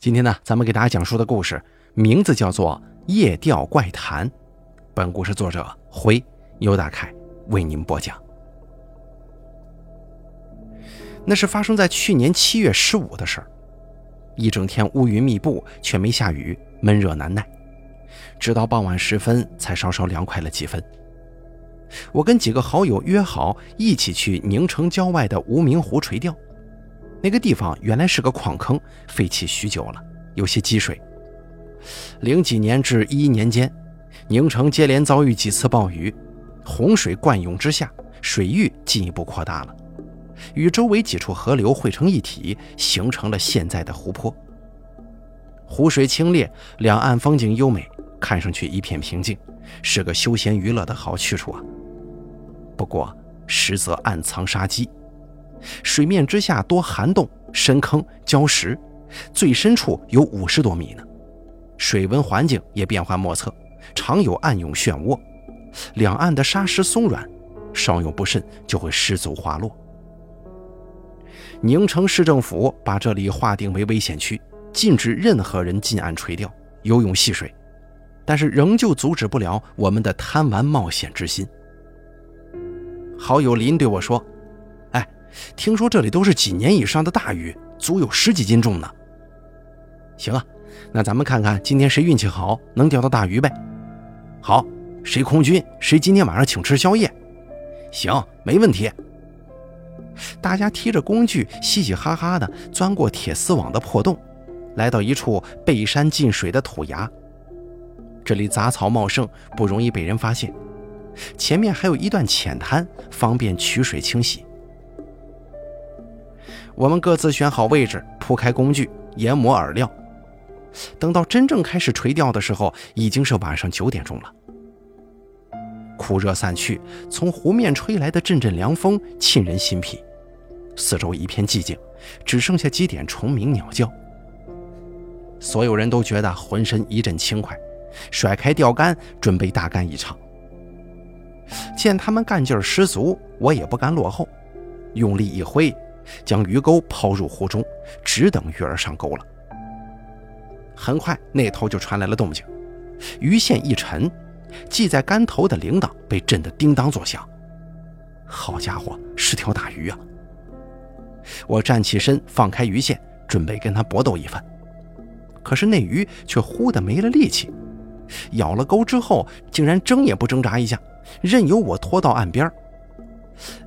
今天呢，咱们给大家讲述的故事名字叫做《夜钓怪谈》。本故事作者辉尤大凯为您播讲。那是发生在去年七月十五的事儿，一整天乌云密布，却没下雨，闷热难耐。直到傍晚时分，才稍稍凉快了几分。我跟几个好友约好一起去宁城郊外的无名湖垂钓。那个地方原来是个矿坑，废弃许久了，有些积水。零几年至一一年间，宁城接连遭遇几次暴雨，洪水灌涌之下，水域进一步扩大了，与周围几处河流汇成一体，形成了现在的湖泊。湖水清冽，两岸风景优美，看上去一片平静，是个休闲娱乐的好去处啊。不过，实则暗藏杀机。水面之下多涵洞、深坑、礁石，最深处有五十多米呢。水温环境也变幻莫测，常有暗涌漩涡。两岸的沙石松软，稍有不慎就会失足滑落。宁城市政府把这里划定为危险区，禁止任何人近岸垂钓、游泳戏水，但是仍旧阻止不了我们的贪玩冒险之心。好友林对我说。听说这里都是几年以上的大鱼，足有十几斤重呢。行啊，那咱们看看今天谁运气好，能钓到大鱼呗。好，谁空军，谁今天晚上请吃宵夜。行，没问题。大家提着工具，嘻嘻哈哈的钻过铁丝网的破洞，来到一处背山进水的土崖。这里杂草茂盛，不容易被人发现。前面还有一段浅滩，方便取水清洗。我们各自选好位置，铺开工具，研磨饵料。等到真正开始垂钓的时候，已经是晚上九点钟了。酷热散去，从湖面吹来的阵阵凉风沁人心脾。四周一片寂静，只剩下几点虫鸣鸟叫。所有人都觉得浑身一阵轻快，甩开钓竿，准备大干一场。见他们干劲十足，我也不甘落后，用力一挥。将鱼钩抛入湖中，只等鱼儿上钩了。很快，那头就传来了动静，鱼线一沉，系在竿头的铃铛被震得叮当作响。好家伙，是条大鱼啊！我站起身，放开鱼线，准备跟它搏斗一番。可是那鱼却忽的没了力气，咬了钩之后，竟然挣也不挣扎一下，任由我拖到岸边。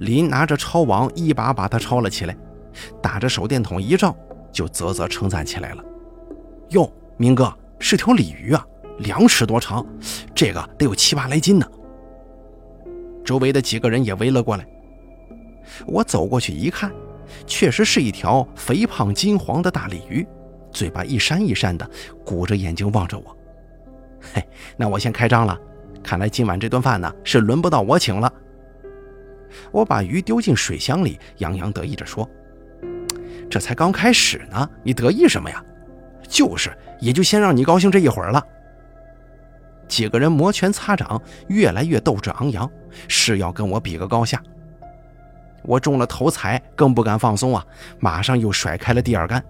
林拿着抄网，一把把它抄了起来，打着手电筒一照，就啧啧称赞起来了：“哟，明哥，是条鲤鱼啊，两尺多长，这个得有七八来斤呢。”周围的几个人也围了过来。我走过去一看，确实是一条肥胖金黄的大鲤鱼，嘴巴一扇一扇的，鼓着眼睛望着我。嘿，那我先开张了，看来今晚这顿饭呢，是轮不到我请了。我把鱼丢进水箱里，洋洋得意地说：“这才刚开始呢，你得意什么呀？就是，也就先让你高兴这一会儿了。”几个人摩拳擦掌，越来越斗志昂扬，是要跟我比个高下。我中了头彩，更不敢放松啊，马上又甩开了第二杆。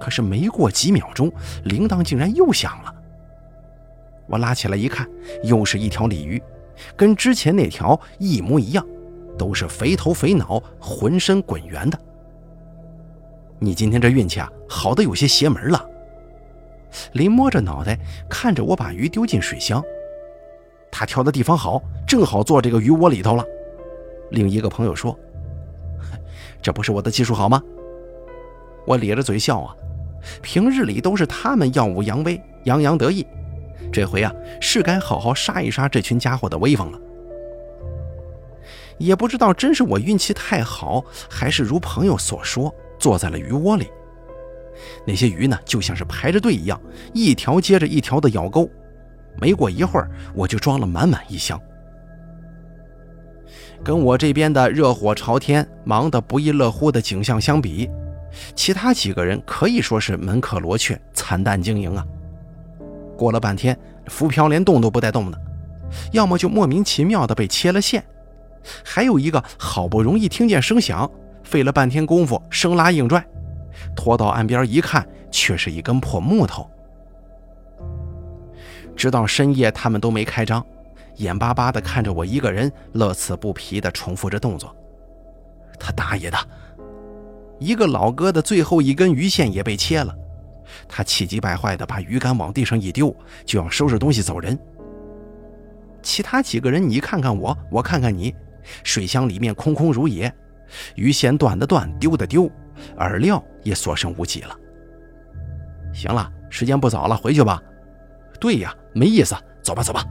可是没过几秒钟，铃铛竟然又响了。我拉起来一看，又是一条鲤鱼。跟之前那条一模一样，都是肥头肥脑、浑身滚圆的。你今天这运气啊，好的有些邪门了。林摸着脑袋看着我把鱼丢进水箱，他挑的地方好，正好坐这个鱼窝里头了。另一个朋友说：“这不是我的技术好吗？”我咧着嘴笑啊，平日里都是他们耀武扬威、洋洋得意。这回啊，是该好好杀一杀这群家伙的威风了。也不知道真是我运气太好，还是如朋友所说，坐在了鱼窝里。那些鱼呢，就像是排着队一样，一条接着一条的咬钩。没过一会儿，我就装了满满一箱。跟我这边的热火朝天、忙得不亦乐乎的景象相比，其他几个人可以说是门可罗雀、惨淡经营啊。过了半天，浮漂连动都不带动的，要么就莫名其妙的被切了线，还有一个好不容易听见声响，费了半天功夫生拉硬拽，拖到岸边一看，却是一根破木头。直到深夜，他们都没开张，眼巴巴的看着我一个人乐此不疲的重复着动作。他大爷的！一个老哥的最后一根鱼线也被切了，他气急败坏地把鱼竿往地上一丢，就要收拾东西走人。其他几个人，你看看我，我看看你，水箱里面空空如也，鱼线断的断，丢的丢，饵料也所剩无几了。行了，时间不早了，回去吧。对呀，没意思，走吧，走吧。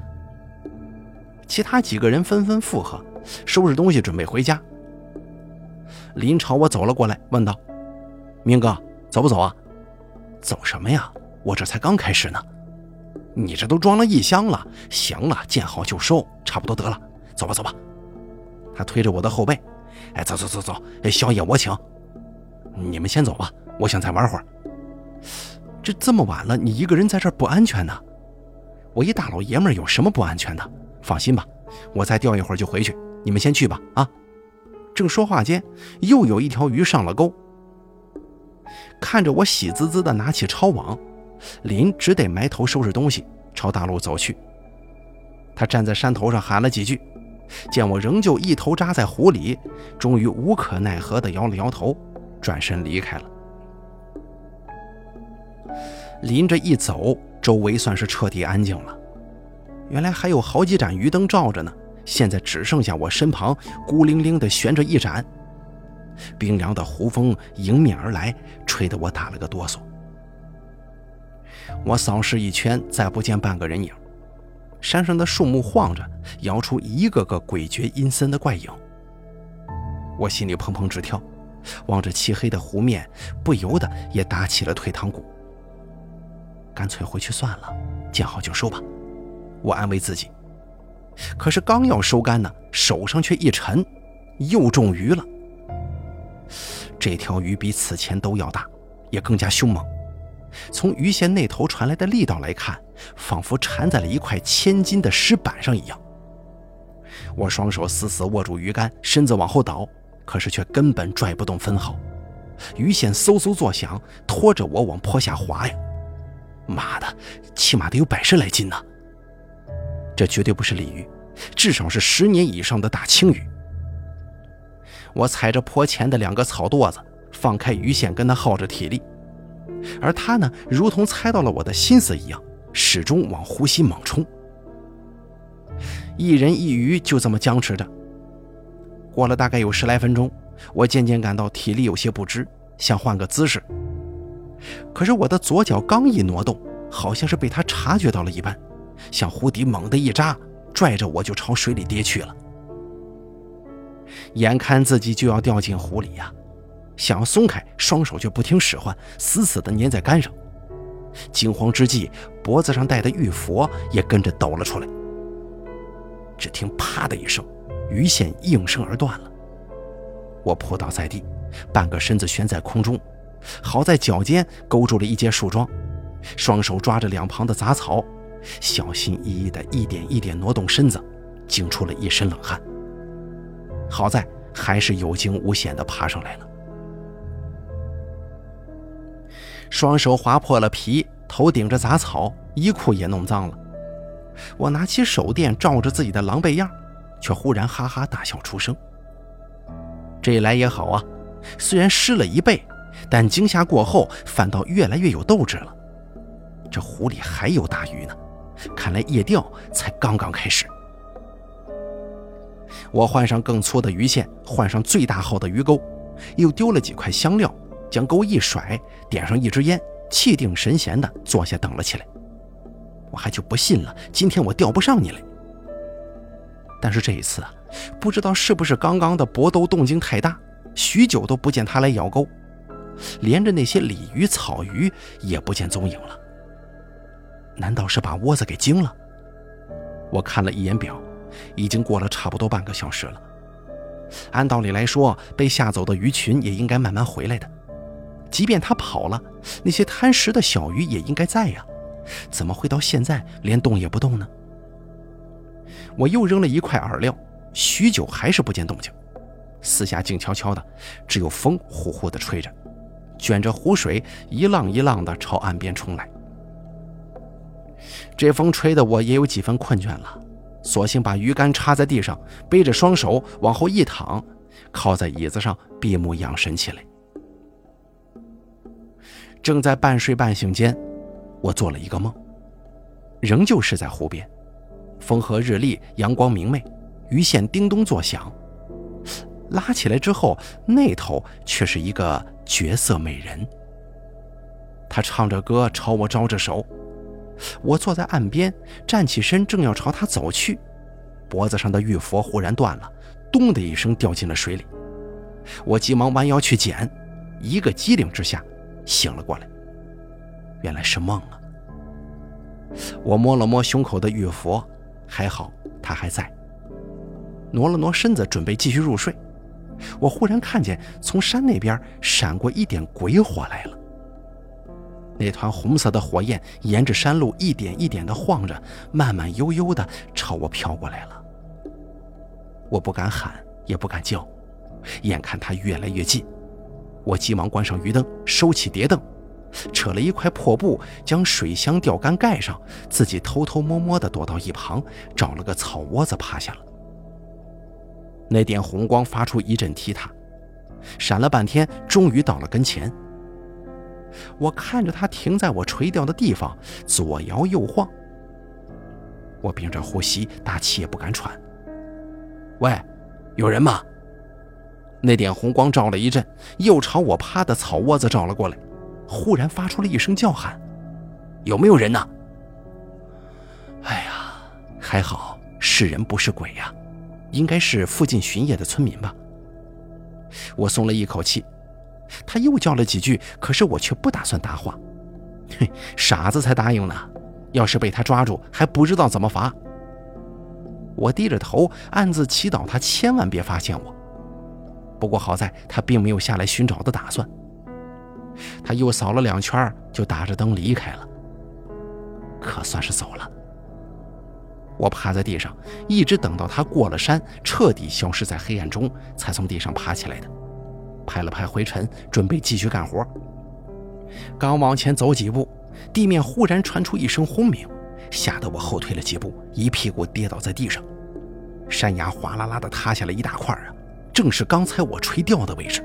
其他几个人纷纷附和，收拾东西准备回家。林朝我走了过来，问道：“明哥，走不走啊？”“走什么呀？我这才刚开始呢。”“你这都装了一箱了，行了，见好就收，差不多得了，走吧，走吧。”他推着我的后背，“哎，走走走走，宵夜我请。你们先走吧，我想再玩会儿。这这么晚了，你一个人在这儿不安全呢。”我一大老爷们儿有什么不安全的？放心吧，我再钓一会儿就回去。你们先去吧。啊！正说话间，又有一条鱼上了钩。看着我喜滋滋的拿起抄网，林只得埋头收拾东西，朝大路走去。他站在山头上喊了几句，见我仍旧一头扎在湖里，终于无可奈何地摇了摇头，转身离开了。林这一走。周围算是彻底安静了，原来还有好几盏鱼灯照着呢，现在只剩下我身旁孤零零地悬着一盏。冰凉的湖风迎面而来，吹得我打了个哆嗦。我扫视一圈，再不见半个人影。山上的树木晃着，摇出一个个诡谲阴森的怪影。我心里砰砰直跳，望着漆黑的湖面，不由得也打起了退堂鼓。干脆回去算了，见好就收吧。我安慰自己。可是刚要收竿呢，手上却一沉，又中鱼了。这条鱼比此前都要大，也更加凶猛。从鱼线那头传来的力道来看，仿佛缠在了一块千斤的石板上一样。我双手死死握住鱼竿，身子往后倒，可是却根本拽不动分毫。鱼线嗖嗖作响，拖着我往坡下滑呀。妈的，起码得有百十来斤呢！这绝对不是鲤鱼，至少是十年以上的大青鱼。我踩着坡前的两个草垛子，放开鱼线跟他耗着体力，而他呢，如同猜到了我的心思一样，始终往湖心猛冲。一人一鱼就这么僵持着。过了大概有十来分钟，我渐渐感到体力有些不支，想换个姿势。可是我的左脚刚一挪动，好像是被他察觉到了一般，向湖底猛地一扎，拽着我就朝水里跌去了。眼看自己就要掉进湖里呀，想要松开，双手却不听使唤，死死地粘在杆上。惊慌之际，脖子上戴的玉佛也跟着抖了出来。只听“啪”的一声，鱼线应声而断了。我扑倒在地，半个身子悬在空中。好在脚尖勾住了一截树桩，双手抓着两旁的杂草，小心翼翼地一点一点挪动身子，惊出了一身冷汗。好在还是有惊无险地爬上来了。双手划破了皮，头顶着杂草，衣裤也弄脏了。我拿起手电照着自己的狼狈样，却忽然哈哈大笑出声。这一来也好啊，虽然湿了一背。但惊吓过后，反倒越来越有斗志了。这湖里还有大鱼呢，看来夜钓才刚刚开始。我换上更粗的鱼线，换上最大号的鱼钩，又丢了几块香料，将钩一甩，点上一支烟，气定神闲地坐下等了起来。我还就不信了，今天我钓不上你来。但是这一次啊，不知道是不是刚刚的搏斗动静太大，许久都不见他来咬钩。连着那些鲤鱼、草鱼也不见踪影了，难道是把窝子给惊了？我看了一眼表，已经过了差不多半个小时了。按道理来说，被吓走的鱼群也应该慢慢回来的。即便它跑了，那些贪食的小鱼也应该在呀，怎么会到现在连动也不动呢？我又扔了一块饵料，许久还是不见动静。四下静悄悄的，只有风呼呼地吹着。卷着湖水一浪一浪地朝岸边冲来。这风吹得我也有几分困倦了，索性把鱼竿插在地上，背着双手往后一躺，靠在椅子上闭目养神起来。正在半睡半醒间，我做了一个梦，仍旧是在湖边，风和日丽，阳光明媚，鱼线叮咚作响。拉起来之后，那头却是一个绝色美人。她唱着歌朝我招着手，我坐在岸边，站起身正要朝他走去，脖子上的玉佛忽然断了，咚的一声掉进了水里。我急忙弯腰去捡，一个机灵之下醒了过来。原来是梦啊！我摸了摸胸口的玉佛，还好它还在。挪了挪身子，准备继续入睡。我忽然看见从山那边闪过一点鬼火来了。那团红色的火焰沿着山路一点一点地晃着，慢慢悠悠地朝我飘过来了。我不敢喊，也不敢叫，眼看它越来越近，我急忙关上鱼灯，收起碟灯，扯了一块破布将水箱钓竿盖上，自己偷偷摸摸地躲到一旁，找了个草窝子趴下了。那点红光发出一阵踢踏，闪了半天，终于到了跟前。我看着它停在我垂钓的地方，左摇右晃。我屏着呼吸，大气也不敢喘。喂，有人吗？那点红光照了一阵，又朝我趴的草窝子照了过来，忽然发出了一声叫喊：“有没有人呢？”哎呀，还好是人不是鬼呀。应该是附近巡夜的村民吧。我松了一口气。他又叫了几句，可是我却不打算答话。嘿，傻子才答应呢。要是被他抓住，还不知道怎么罚。我低着头，暗自祈祷他千万别发现我。不过好在他并没有下来寻找的打算。他又扫了两圈，就打着灯离开了。可算是走了。我趴在地上，一直等到他过了山，彻底消失在黑暗中，才从地上爬起来的。拍了拍灰尘，准备继续干活。刚往前走几步，地面忽然传出一声轰鸣，吓得我后退了几步，一屁股跌倒在地上。山崖哗啦啦地塌下了一大块啊，正是刚才我垂钓的位置。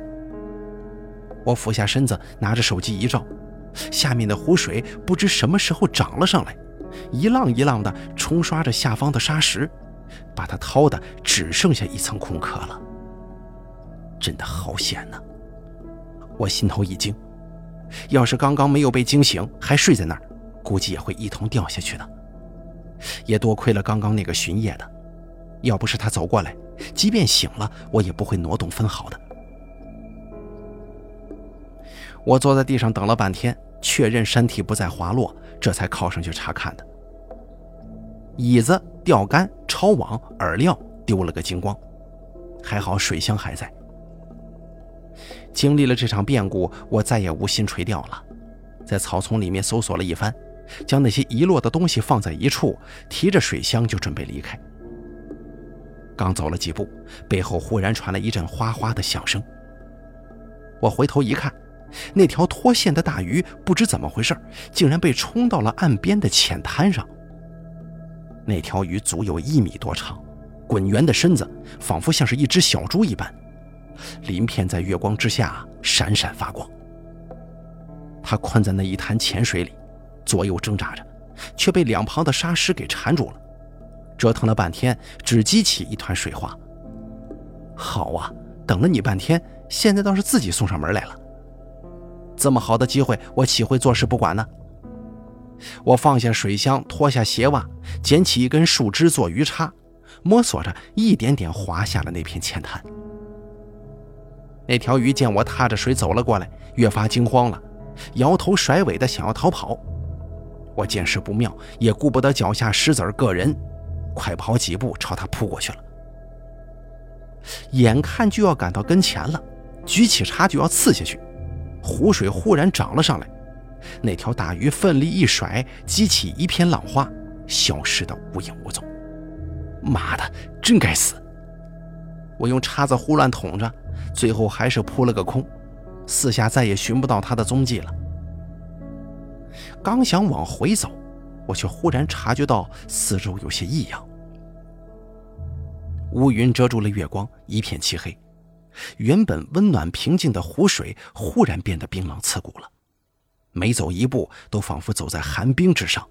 我俯下身子，拿着手机一照，下面的湖水不知什么时候涨了上来。一浪一浪地冲刷着下方的沙石，把它掏的只剩下一层空壳了。真的好险呐！我心头一惊，要是刚刚没有被惊醒，还睡在那儿，估计也会一同掉下去的。也多亏了刚刚那个巡夜的，要不是他走过来，即便醒了，我也不会挪动分毫的。我坐在地上等了半天，确认山体不再滑落。这才靠上去查看的。椅子、钓竿、抄网、饵料丢了个精光，还好水箱还在。经历了这场变故，我再也无心垂钓了，在草丛里面搜索了一番，将那些遗落的东西放在一处，提着水箱就准备离开。刚走了几步，背后忽然传来一阵哗哗的响声。我回头一看。那条脱线的大鱼不知怎么回事，竟然被冲到了岸边的浅滩上。那条鱼足有一米多长，滚圆的身子仿佛像是一只小猪一般，鳞片在月光之下闪闪发光。它困在那一滩浅水里，左右挣扎着，却被两旁的沙石给缠住了。折腾了半天，只激起一团水花。好啊，等了你半天，现在倒是自己送上门来了。这么好的机会，我岂会坐视不管呢？我放下水箱，脱下鞋袜，捡起一根树枝做鱼叉，摸索着一点点滑下了那片浅滩。那条鱼见我踏着水走了过来，越发惊慌了，摇头甩尾的想要逃跑。我见势不妙，也顾不得脚下石子儿硌人，快跑几步朝它扑过去了。眼看就要赶到跟前了，举起叉就要刺下去。湖水忽然涨了上来，那条大鱼奋力一甩，激起一片浪花，消失得无影无踪。妈的，真该死！我用叉子胡乱捅着，最后还是扑了个空。四下再也寻不到他的踪迹了。刚想往回走，我却忽然察觉到四周有些异样。乌云遮住了月光，一片漆黑。原本温暖平静的湖水忽然变得冰冷刺骨了，每走一步都仿佛走在寒冰之上，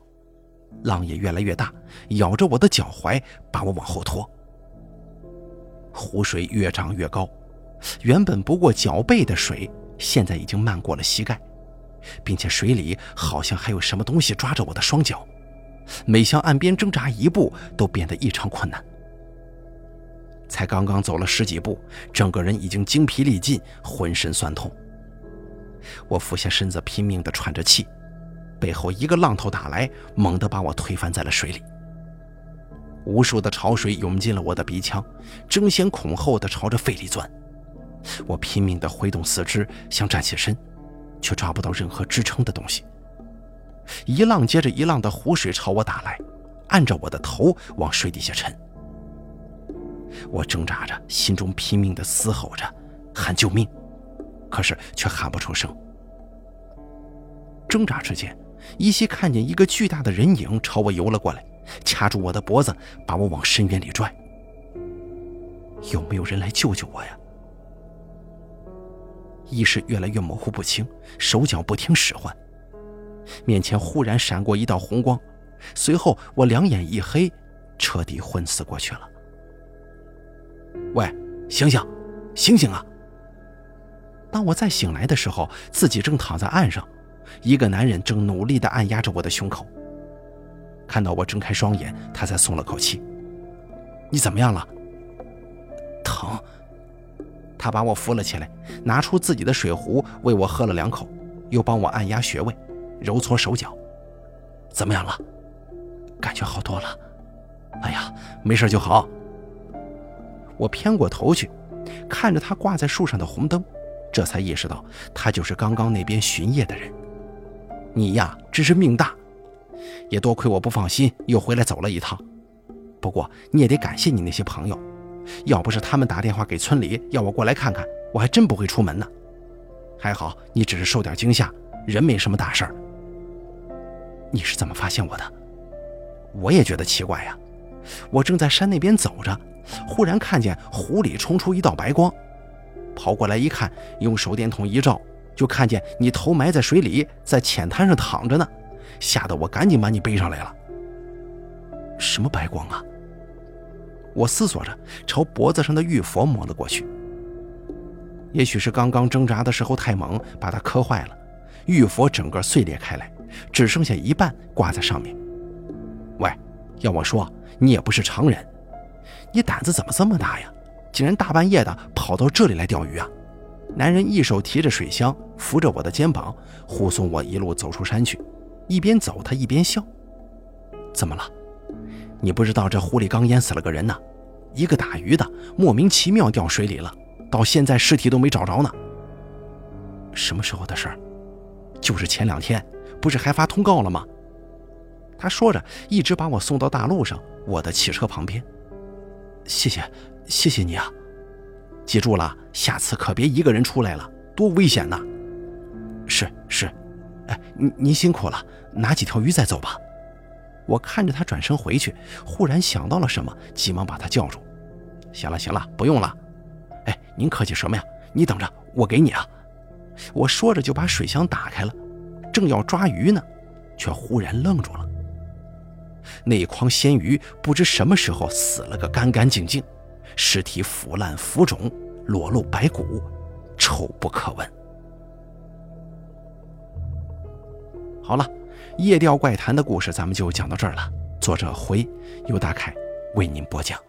浪也越来越大，咬着我的脚踝，把我往后拖。湖水越涨越高，原本不过脚背的水，现在已经漫过了膝盖，并且水里好像还有什么东西抓着我的双脚，每向岸边挣扎一步都变得异常困难。才刚刚走了十几步，整个人已经精疲力尽，浑身酸痛。我俯下身子，拼命地喘着气，背后一个浪头打来，猛地把我推翻在了水里。无数的潮水涌进了我的鼻腔，争先恐后地朝着肺里钻。我拼命地挥动四肢，想站起身，却抓不到任何支撑的东西。一浪接着一浪的湖水朝我打来，按着我的头往水底下沉。我挣扎着，心中拼命地嘶吼着，喊救命，可是却喊不出声。挣扎之间，依稀看见一个巨大的人影朝我游了过来。掐住我的脖子，把我往深渊里拽。有没有人来救救我呀？意识越来越模糊不清，手脚不听使唤。面前忽然闪过一道红光，随后我两眼一黑，彻底昏死过去了。喂，醒醒，醒醒啊！当我再醒来的时候，自己正躺在岸上，一个男人正努力地按压着我的胸口。看到我睁开双眼，他才松了口气。你怎么样了？疼。他把我扶了起来，拿出自己的水壶为我喝了两口，又帮我按压穴位，揉搓手脚。怎么样了？感觉好多了。哎呀，没事就好。我偏过头去，看着他挂在树上的红灯，这才意识到他就是刚刚那边巡夜的人。你呀，真是命大。也多亏我不放心，又回来走了一趟。不过你也得感谢你那些朋友，要不是他们打电话给村里要我过来看看，我还真不会出门呢。还好你只是受点惊吓，人没什么大事儿。你是怎么发现我的？我也觉得奇怪呀。我正在山那边走着，忽然看见湖里冲出一道白光，跑过来一看，用手电筒一照，就看见你头埋在水里，在浅滩上躺着呢。吓得我赶紧把你背上来了。什么白光啊？我思索着，朝脖子上的玉佛摸了过去。也许是刚刚挣扎的时候太猛，把它磕坏了，玉佛整个碎裂开来，只剩下一半挂在上面。喂，要我说，你也不是常人，你胆子怎么这么大呀？竟然大半夜的跑到这里来钓鱼啊！男人一手提着水箱，扶着我的肩膀，护送我一路走出山去。一边走，他一边笑。怎么了？你不知道这湖里刚淹死了个人呢？一个打鱼的莫名其妙掉水里了，到现在尸体都没找着呢。什么时候的事儿？就是前两天，不是还发通告了吗？他说着，一直把我送到大路上我的汽车旁边。谢谢，谢谢你啊！记住了，下次可别一个人出来了，多危险呐！是是。哎您您辛苦了，拿几条鱼再走吧。我看着他转身回去，忽然想到了什么，急忙把他叫住。行了行了，不用了。哎，您客气什么呀？你等着，我给你啊。我说着就把水箱打开了，正要抓鱼呢，却忽然愣住了。那一筐鲜鱼不知什么时候死了个干干净净，尸体腐烂浮肿，裸露白骨，臭不可闻。好了，夜钓怪谈的故事咱们就讲到这儿了。作者回，由大凯为您播讲。